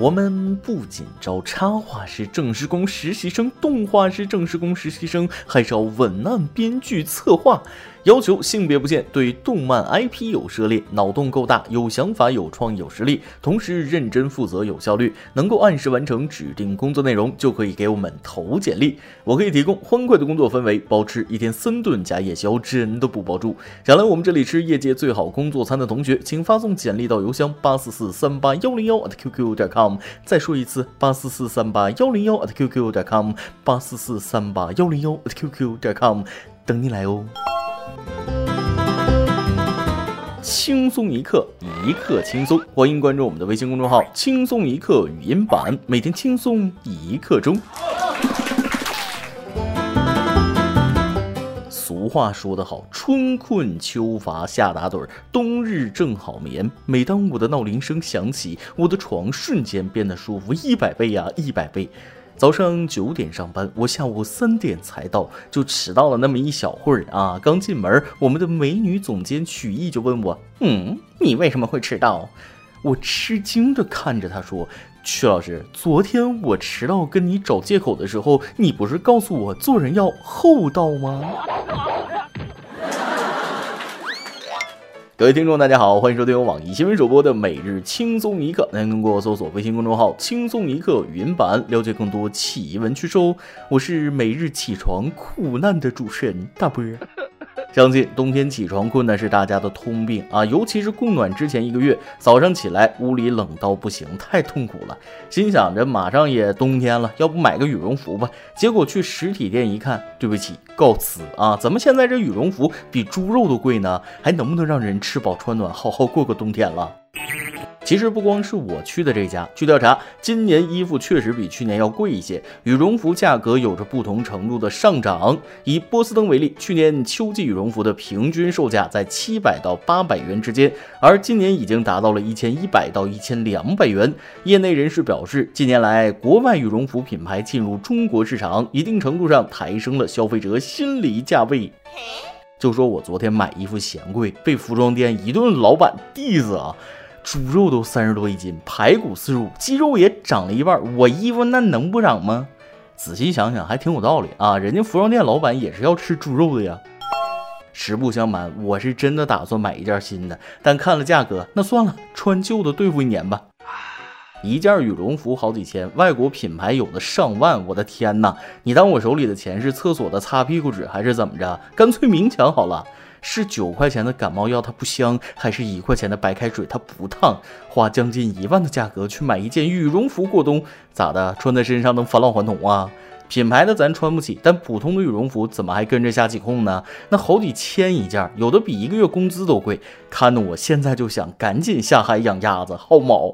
我们不仅招插画师、正式工实习生、动画师、正式工实习生，还招文案、编剧、策划。要求性别不限，对动漫 IP 有涉猎，脑洞够大，有想法、有创意、有实力，同时认真负责、有效率，能够按时完成指定工作内容，就可以给我们投简历。我可以提供欢快的工作氛围，包吃一天三顿加夜宵，真的不包住。想来我们这里吃业界最好工作餐的同学，请发送简历到邮箱八四四三八幺零幺 @QQ 点 com。再说一次，八四四三八幺零幺 @QQ 点 com，八四四三八幺零幺 @QQ 点 com，等你来哦。轻松一刻，一刻轻松。欢迎关注我们的微信公众号“轻松一刻语音版”，每天轻松一刻钟。俗话说得好，春困秋乏夏打盹，冬日正好眠。每当我的闹铃声响起，我的床瞬间变得舒服一百倍呀，一百倍。早上九点上班，我下午三点才到，就迟到了那么一小会儿啊！刚进门，我们的美女总监曲艺就问我：“嗯，你为什么会迟到？”我吃惊地看着他说：“曲老师，昨天我迟到跟你找借口的时候，你不是告诉我做人要厚道吗？”各位听众，大家好，欢迎收听由网易新闻主播的《每日轻松一刻》，您通过搜索微信公众号“轻松一刻”语音版了解更多奇闻趣事哦。我是每日起床苦难的主持人大波。相信冬天起床困难是大家的通病啊，尤其是供暖之前一个月，早上起来屋里冷到不行，太痛苦了。心想着马上也冬天了，要不买个羽绒服吧？结果去实体店一看，对不起，告辞啊！怎么现在这羽绒服比猪肉都贵呢？还能不能让人吃饱穿暖，好好过个冬天了？其实不光是我去的这家，据调查，今年衣服确实比去年要贵一些，羽绒服价格有着不同程度的上涨。以波司登为例，去年秋季羽绒服的平均售价在七百到八百元之间，而今年已经达到了一千一百到一千两百元。业内人士表示，近年来国外羽绒服品牌进入中国市场，一定程度上抬升了消费者心理价位。就说我昨天买衣服嫌贵，被服装店一顿老板 diss 啊！猪肉都三十多一斤，排骨四十五，鸡肉也涨了一半，我衣服那能不涨吗？仔细想想还挺有道理啊，人家服装店老板也是要吃猪肉的呀。实不相瞒，我是真的打算买一件新的，但看了价格，那算了，穿旧的对付一年吧。一件羽绒服好几千，外国品牌有的上万，我的天哪！你当我手里的钱是厕所的擦屁股纸还是怎么着？干脆明抢好了。是九块钱的感冒药它不香，还是一块钱的白开水它不烫？花将近一万的价格去买一件羽绒服过冬，咋的？穿在身上能返老还童啊？品牌的咱穿不起，但普通的羽绒服怎么还跟着瞎起哄呢？那好几千一件，有的比一个月工资都贵，看得我现在就想赶紧下海养鸭子薅毛。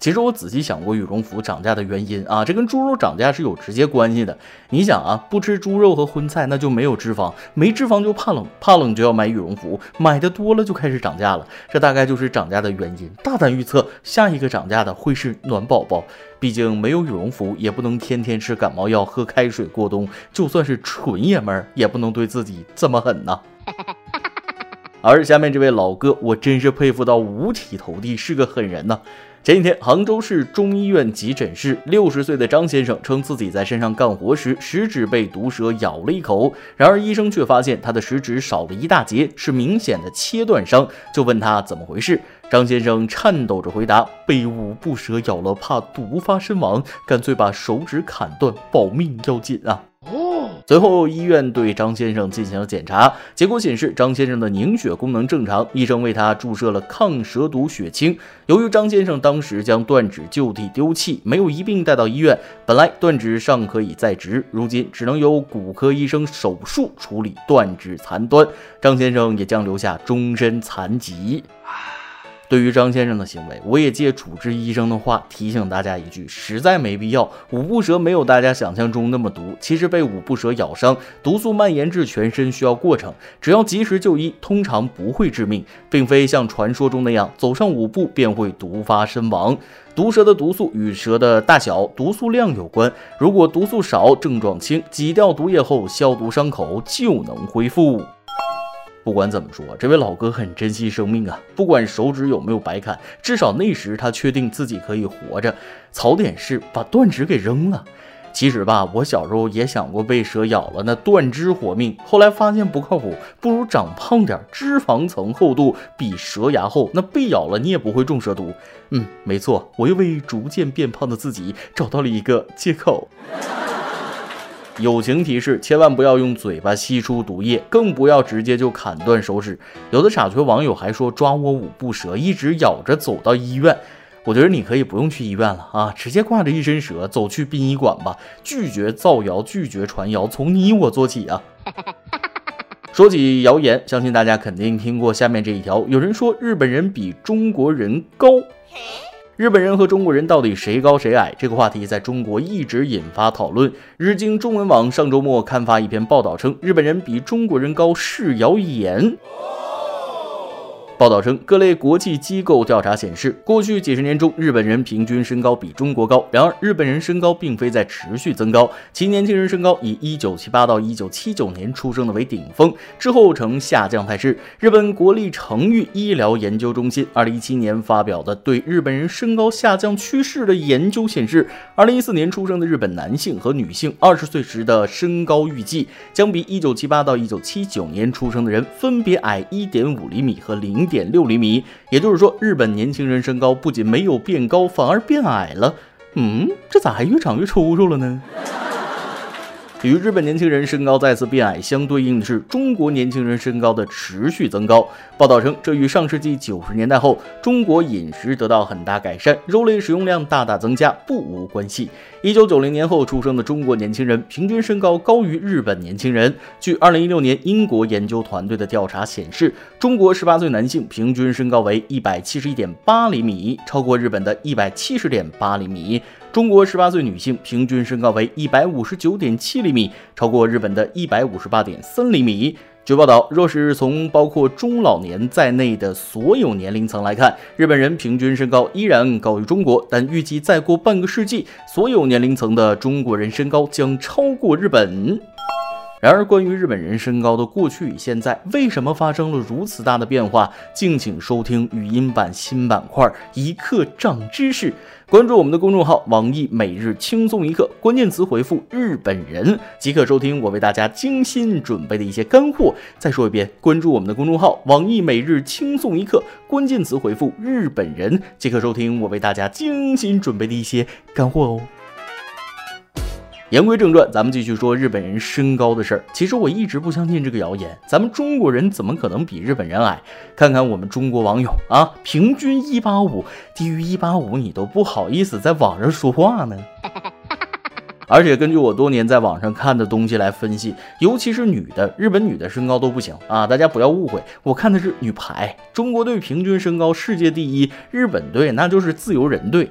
其实我仔细想过羽绒服涨价的原因啊，这跟猪肉涨价是有直接关系的。你想啊，不吃猪肉和荤菜，那就没有脂肪，没脂肪就怕冷，怕冷就要买羽绒服，买的多了就开始涨价了。这大概就是涨价的原因。大胆预测，下一个涨价的会是暖宝宝。毕竟没有羽绒服，也不能天天吃感冒药、喝开水过冬。就算是纯爷们儿，也不能对自己这么狠呐。而下面这位老哥，我真是佩服到五体投地，是个狠人呐。前几天，杭州市中医院急诊室，六十岁的张先生称自己在山上干活时，食指被毒蛇咬了一口。然而医生却发现他的食指少了一大截，是明显的切断伤，就问他怎么回事。张先生颤抖着回答：“被五步蛇咬了，怕毒发身亡，干脆把手指砍断，保命要紧啊。”随后，医院对张先生进行了检查，结果显示张先生的凝血功能正常，医生为他注射了抗蛇毒血清。由于张先生当时将断指就地丢弃，没有一并带到医院，本来断指尚可以再植，如今只能由骨科医生手术处理断指残端，张先生也将留下终身残疾。对于张先生的行为，我也借主治医生的话提醒大家一句：实在没必要。五步蛇没有大家想象中那么毒，其实被五步蛇咬伤，毒素蔓延至全身需要过程，只要及时就医，通常不会致命，并非像传说中那样走上五步便会毒发身亡。毒蛇的毒素与蛇的大小、毒素量有关，如果毒素少，症状轻，挤掉毒液后消毒伤口就能恢复。不管怎么说，这位老哥很珍惜生命啊！不管手指有没有白砍，至少那时他确定自己可以活着。槽点是把断指给扔了。其实吧，我小时候也想过被蛇咬了那断肢活命，后来发现不靠谱，不如长胖点，脂肪层厚度比蛇牙厚，那被咬了你也不会中蛇毒。嗯，没错，我又为逐渐变胖的自己找到了一个借口。友情提示：千万不要用嘴巴吸出毒液，更不要直接就砍断手指。有的傻缺网友还说抓我五步蛇，一直咬着走到医院。我觉得你可以不用去医院了啊，直接挂着一身蛇走去殡仪馆吧。拒绝造谣，拒绝传谣，从你我做起啊！说起谣言，相信大家肯定听过下面这一条：有人说日本人比中国人高。日本人和中国人到底谁高谁矮？这个话题在中国一直引发讨论。日经中文网上周末刊发一篇报道称，日本人比中国人高是谣言。报道称，各类国际机构调查显示，过去几十年中，日本人平均身高比中国高。然而，日本人身高并非在持续增高，其年轻人身高以1978到1979年出生的为顶峰，之后呈下降态势。日本国立成育医疗研究中心2017年发表的对日本人身高下降趋势的研究显示，2014年出生的日本男性和女性20岁时的身高预计将比1978到1979年出生的人分别矮1.5厘米和0。点六厘米，也就是说，日本年轻人身高不仅没有变高，反而变矮了。嗯，这咋还越长越粗粗了呢？与日本年轻人身高再次变矮相对应的是中国年轻人身高的持续增高。报道称，这与上世纪九十年代后中国饮食得到很大改善，肉类使用量大大增加不无关系。一九九零年后出生的中国年轻人平均身高高于日本年轻人。据二零一六年英国研究团队的调查显示，中国十八岁男性平均身高为一百七十一点八厘米，超过日本的一百七十点八厘米。中国十八岁女性平均身高为一百五十九点七厘米，超过日本的一百五十八点三厘米。据报道，若是从包括中老年在内的所有年龄层来看，日本人平均身高依然高于中国，但预计再过半个世纪，所有年龄层的中国人身高将超过日本。然而，关于日本人身高的过去与现在，为什么发生了如此大的变化？敬请收听语音版新板块，一刻长知识。关注我们的公众号“网易每日轻松一刻”，关键词回复“日本人”即可收听我为大家精心准备的一些干货。再说一遍，关注我们的公众号“网易每日轻松一刻”，关键词回复“日本人”即可收听我为大家精心准备的一些干货哦。言归正传，咱们继续说日本人身高的事儿。其实我一直不相信这个谣言，咱们中国人怎么可能比日本人矮？看看我们中国网友啊，平均一八五，低于一八五你都不好意思在网上说话呢。而且根据我多年在网上看的东西来分析，尤其是女的，日本女的身高都不行啊！大家不要误会，我看的是女排，中国队平均身高世界第一，日本队那就是自由人队。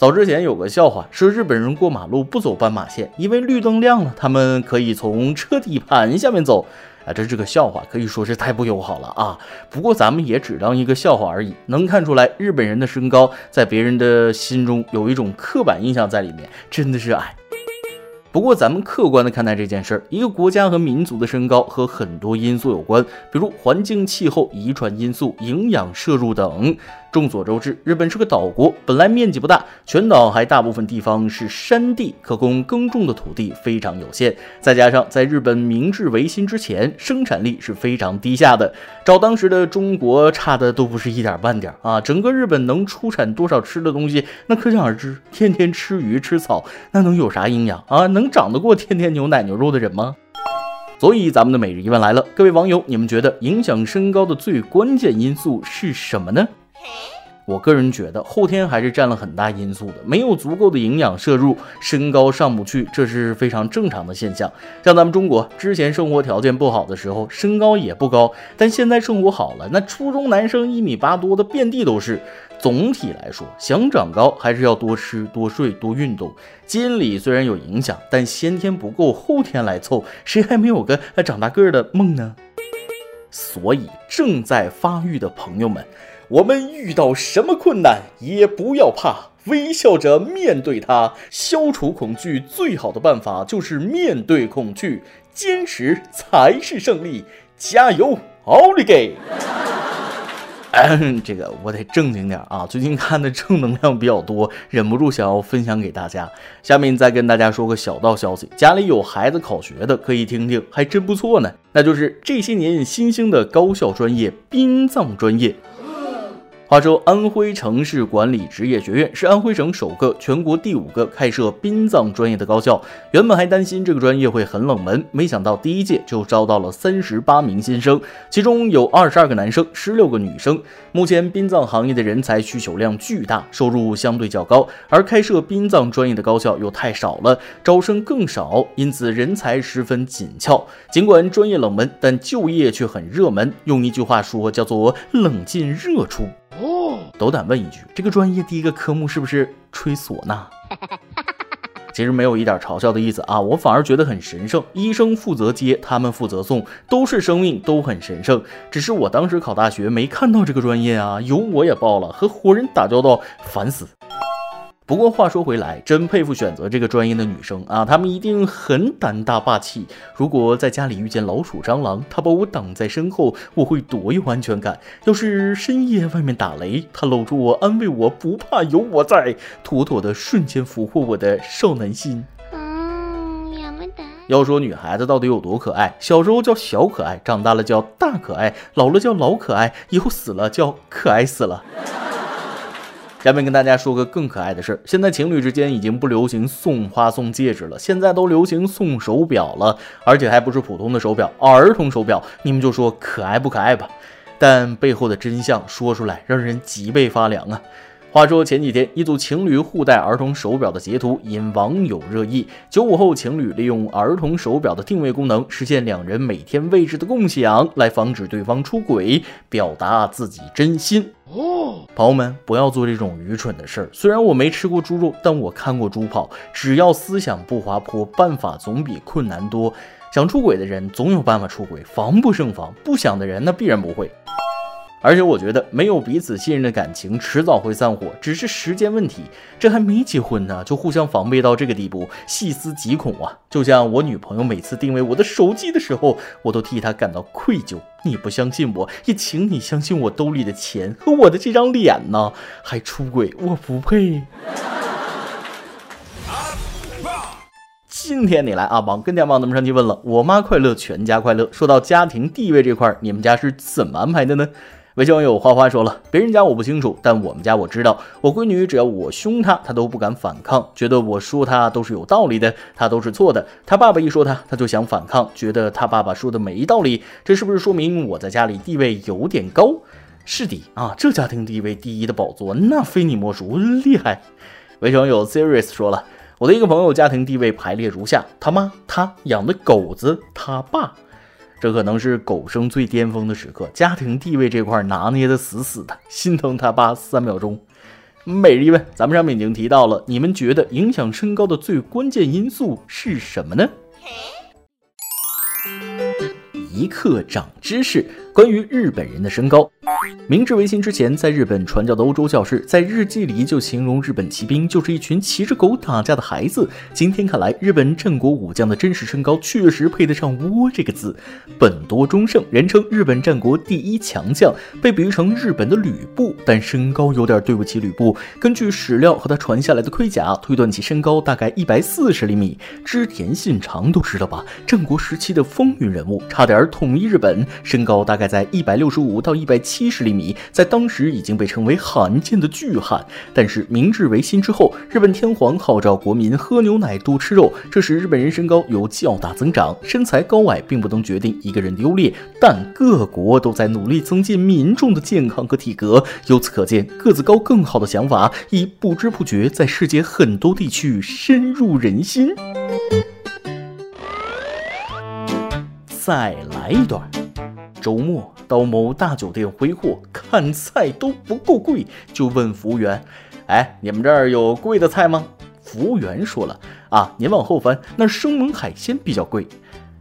早之前有个笑话，说日本人过马路不走斑马线，因为绿灯亮了，他们可以从车底盘下面走。啊，这是个笑话，可以说是太不友好了啊！不过咱们也只当一个笑话而已。能看出来，日本人的身高在别人的心中有一种刻板印象在里面，真的是矮。不过咱们客观的看待这件事儿，一个国家和民族的身高和很多因素有关，比如环境、气候、遗传因素、营养摄入等。众所周知，日本是个岛国，本来面积不大，全岛还大部分地方是山地，可供耕种的土地非常有限。再加上在日本明治维新之前，生产力是非常低下的，找当时的中国差的都不是一点半点啊！整个日本能出产多少吃的东西，那可想而知。天天吃鱼吃草，那能有啥营养啊？能长得过天天牛奶牛肉的人吗？所以咱们的每日一问来了，各位网友，你们觉得影响身高的最关键因素是什么呢？我个人觉得后天还是占了很大因素的，没有足够的营养摄入，身高上不去，这是非常正常的现象。像咱们中国之前生活条件不好的时候，身高也不高，但现在生活好了，那初中男生一米八多的遍地都是。总体来说，想长高还是要多吃、多睡、多运动。基因里虽然有影响，但先天不够，后天来凑，谁还没有个长大个儿的梦呢？所以，正在发育的朋友们。我们遇到什么困难也不要怕，微笑着面对它。消除恐惧最好的办法就是面对恐惧，坚持才是胜利。加油，奥利给！嗯这个我得正经点啊！最近看的正能量比较多，忍不住想要分享给大家。下面再跟大家说个小道消息：家里有孩子考学的可以听听，还真不错呢。那就是这些年新兴的高校专业——殡葬专业。话说，安徽城市管理职业学院是安徽省首个、全国第五个开设殡葬专业的高校。原本还担心这个专业会很冷门，没想到第一届就招到了三十八名新生，其中有二十二个男生，十六个女生。目前殡葬行业的人才需求量巨大，收入相对较高，而开设殡葬专业的高校又太少了，招生更少，因此人才十分紧俏。尽管专业冷门，但就业却很热门。用一句话说，叫做“冷进热出”。斗胆问一句，这个专业第一个科目是不是吹唢呐？其实没有一点嘲笑的意思啊，我反而觉得很神圣。医生负责接，他们负责送，都是生命，都很神圣。只是我当时考大学没看到这个专业啊，有我也报了，和活人打交道，烦死。不过话说回来，真佩服选择这个专业的女生啊，她们一定很胆大霸气。如果在家里遇见老鼠、蟑螂，她把我挡在身后，我会多有安全感。要是深夜外面打雷，她搂住我安慰我，不怕有我在，妥妥的瞬间俘获我的少男心。要说女孩子到底有多可爱，小时候叫小可爱，长大了叫大可爱，老了叫老可爱，以后死了叫可爱死了。下面跟大家说个更可爱的事儿，现在情侣之间已经不流行送花送戒指了，现在都流行送手表了，而且还不是普通的手表，儿童手表。你们就说可爱不可爱吧？但背后的真相说出来，让人脊背发凉啊！话说前几天，一组情侣互戴儿童手表的截图引网友热议。九五后情侣利用儿童手表的定位功能，实现两人每天位置的共享，来防止对方出轨，表达自己真心。哦，朋友们，不要做这种愚蠢的事儿。虽然我没吃过猪肉，但我看过猪跑。只要思想不滑坡，办法总比困难多。想出轨的人总有办法出轨，防不胜防；不想的人，那必然不会。而且我觉得没有彼此信任的感情迟早会散伙，只是时间问题。这还没结婚呢，就互相防备到这个地步，细思极恐啊！就像我女朋友每次定位我的手机的时候，我都替她感到愧疚。你不相信我，也请你相信我兜里的钱和我的这张脸呢？还出轨，我不配。今天你来阿榜跟天网友们上去问了，我妈快乐，全家快乐。说到家庭地位这块，你们家是怎么安排的呢？微信网友花花说了，别人家我不清楚，但我们家我知道。我闺女只要我凶她，她都不敢反抗，觉得我说她都是有道理的，她都是错的。她爸爸一说她，她就想反抗，觉得她爸爸说的没道理。这是不是说明我在家里地位有点高？是的啊，这家庭地位第一的宝座，那非你莫属，厉害。微信网友 serious 说了，我的一个朋友家庭地位排列如下：他妈，他养的狗子，他爸。这可能是狗生最巅峰的时刻，家庭地位这块拿捏的死死的，心疼他爸三秒钟。每日一问，咱们上面已经提到了，你们觉得影响身高的最关键因素是什么呢？一刻长知识。关于日本人的身高，明治维新之前，在日本传教的欧洲教士在日记里就形容日本骑兵就是一群骑着狗打架的孩子。今天看来，日本战国武将的真实身高确实配得上“倭”这个字。本多忠胜人称日本战国第一强将，被比喻成日本的吕布，但身高有点对不起吕布。根据史料和他传下来的盔甲推断，其身高大概一百四十厘米。织田信长都知道吧？战国时期的风云人物，差点统一日本，身高大概。在一百六十五到一百七十厘米，在当时已经被称为罕见的巨汉。但是明治维新之后，日本天皇号召国民喝牛奶、多吃肉，这使日本人身高有较大增长。身材高矮并不能决定一个人的优劣，但各国都在努力增进民众的健康和体格。由此可见，个子高更好的想法已不知不觉在世界很多地区深入人心。再来一段。周末到某大酒店挥霍，看菜都不够贵，就问服务员：“哎，你们这儿有贵的菜吗？”服务员说了：“啊，您往后翻，那生猛海鲜比较贵。”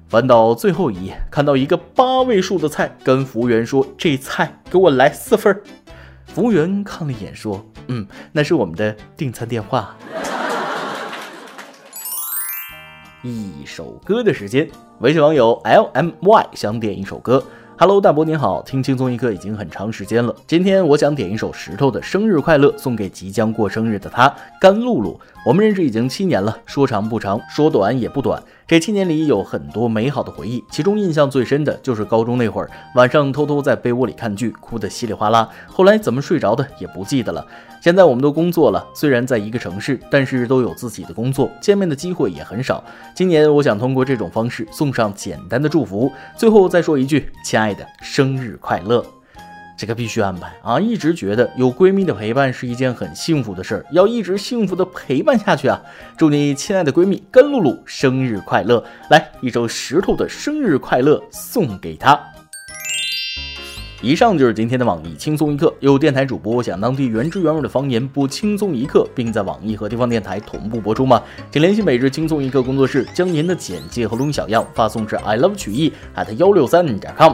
翻到最后一页，看到一个八位数的菜，跟服务员说：“这菜给我来四份。” 服务员看了一眼，说：“嗯，那是我们的订餐电话。” 一首歌的时间，微信网友 L M Y 想点一首歌。Hello，大伯您好，听轻松一刻已经很长时间了。今天我想点一首石头的《生日快乐》，送给即将过生日的他，甘露露。我们认识已经七年了，说长不长，说短也不短。这七年里有很多美好的回忆，其中印象最深的就是高中那会儿，晚上偷偷在被窝里看剧，哭得稀里哗啦。后来怎么睡着的也不记得了。现在我们都工作了，虽然在一个城市，但是都有自己的工作，见面的机会也很少。今年我想通过这种方式送上简单的祝福，最后再说一句：亲爱的，生日快乐！这个必须安排啊！一直觉得有闺蜜的陪伴是一件很幸福的事儿，要一直幸福的陪伴下去啊！祝你亲爱的闺蜜甘露露生日快乐！来一首石头的生日快乐送给她。以上就是今天的网易轻松一刻。有电台主播想当地原汁原味的方言播轻松一刻，并在网易和地方电台同步播出吗？请联系每日轻松一刻工作室，将您的简介和录音小样发送至 i love 曲艺 at 幺六三点 com。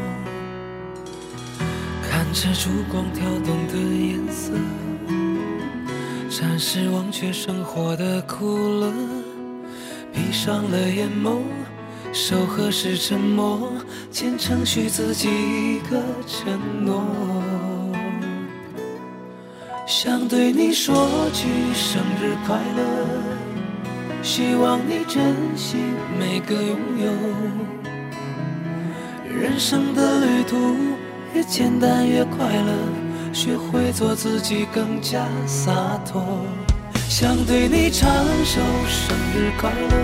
看着烛光跳动的颜色，暂时忘却生活的苦乐，闭上了眼眸，手和是沉默，虔诚许自己一个承诺。想对你说句生日快乐，希望你珍惜每个拥有。人生的旅途越简单越快乐，学会做自己更加洒脱。想对你唱首生日快乐，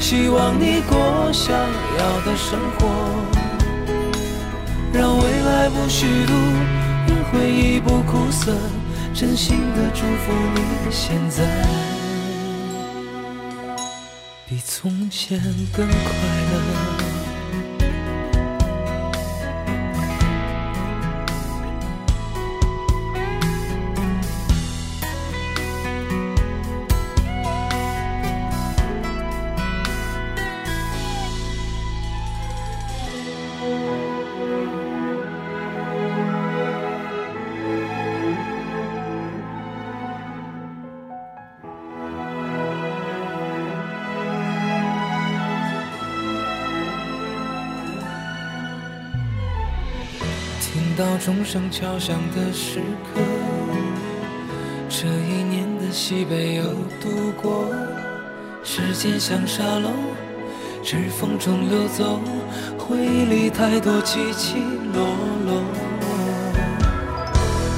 希望你过想要的生活，让未来不虚度。让回忆不苦涩，真心的祝福你，现在比从前更快乐。到钟声敲响的时刻，这一年的西北又度过。时间像沙漏，指缝中流走，回忆里太多起起落落。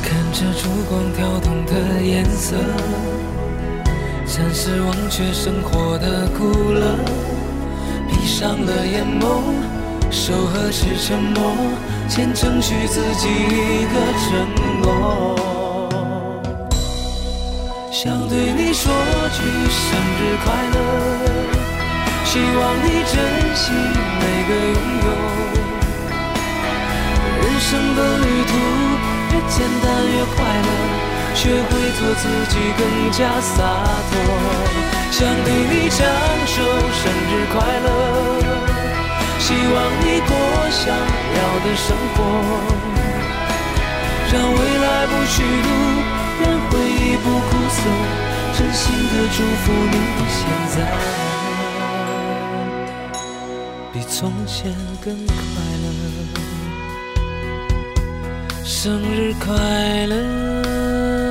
看着烛光跳动的颜色，暂时忘却生活的苦乐，闭上了眼眸。手和是沉默，虔诚许自己一个承诺。想对你说句生日快乐，希望你珍惜每个拥有。人生的旅途越简单越快乐，学会做自己更加洒脱。想对你唱首生日快乐。希望你过想要的生活，让未来不虚度，让回忆不苦涩，真心的祝福你现在比从前更快乐，生日快乐。